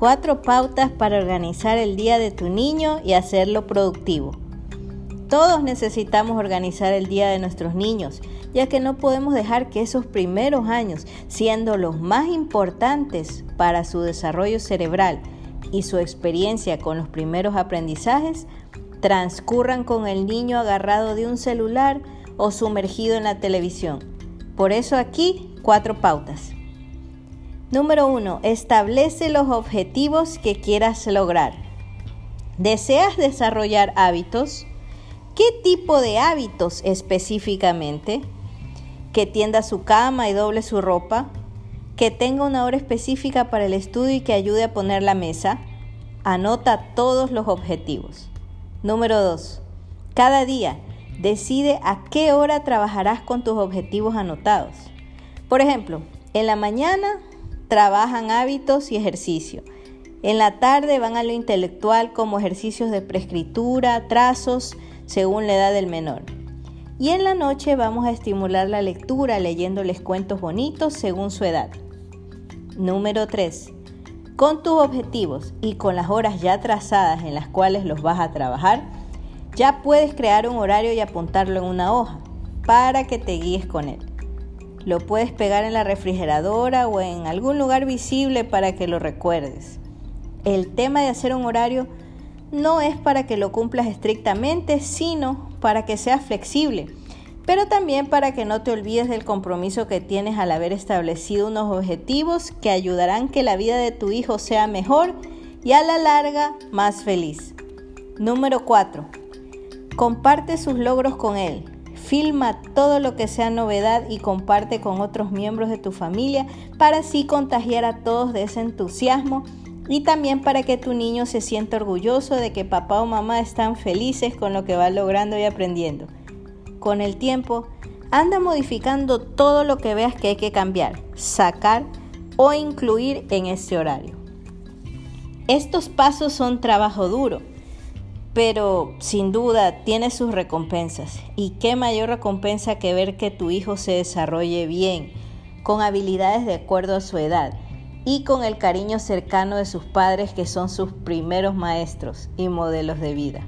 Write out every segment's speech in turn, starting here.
Cuatro pautas para organizar el día de tu niño y hacerlo productivo. Todos necesitamos organizar el día de nuestros niños, ya que no podemos dejar que esos primeros años, siendo los más importantes para su desarrollo cerebral y su experiencia con los primeros aprendizajes, transcurran con el niño agarrado de un celular o sumergido en la televisión. Por eso aquí cuatro pautas. Número 1. Establece los objetivos que quieras lograr. ¿Deseas desarrollar hábitos? ¿Qué tipo de hábitos específicamente? Que tienda su cama y doble su ropa. Que tenga una hora específica para el estudio y que ayude a poner la mesa. Anota todos los objetivos. Número 2. Cada día decide a qué hora trabajarás con tus objetivos anotados. Por ejemplo, en la mañana trabajan hábitos y ejercicio. En la tarde van a lo intelectual como ejercicios de preescritura, trazos, según la edad del menor. Y en la noche vamos a estimular la lectura leyéndoles cuentos bonitos según su edad. Número 3. Con tus objetivos y con las horas ya trazadas en las cuales los vas a trabajar, ya puedes crear un horario y apuntarlo en una hoja para que te guíes con él. Lo puedes pegar en la refrigeradora o en algún lugar visible para que lo recuerdes. El tema de hacer un horario no es para que lo cumplas estrictamente, sino para que seas flexible, pero también para que no te olvides del compromiso que tienes al haber establecido unos objetivos que ayudarán que la vida de tu hijo sea mejor y a la larga más feliz. Número 4. Comparte sus logros con él. Filma todo lo que sea novedad y comparte con otros miembros de tu familia para así contagiar a todos de ese entusiasmo y también para que tu niño se sienta orgulloso de que papá o mamá están felices con lo que va logrando y aprendiendo. Con el tiempo, anda modificando todo lo que veas que hay que cambiar, sacar o incluir en este horario. Estos pasos son trabajo duro pero sin duda tiene sus recompensas. Y qué mayor recompensa que ver que tu hijo se desarrolle bien, con habilidades de acuerdo a su edad y con el cariño cercano de sus padres que son sus primeros maestros y modelos de vida.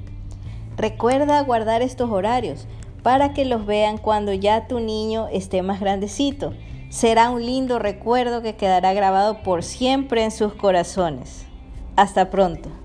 Recuerda guardar estos horarios para que los vean cuando ya tu niño esté más grandecito. Será un lindo recuerdo que quedará grabado por siempre en sus corazones. Hasta pronto.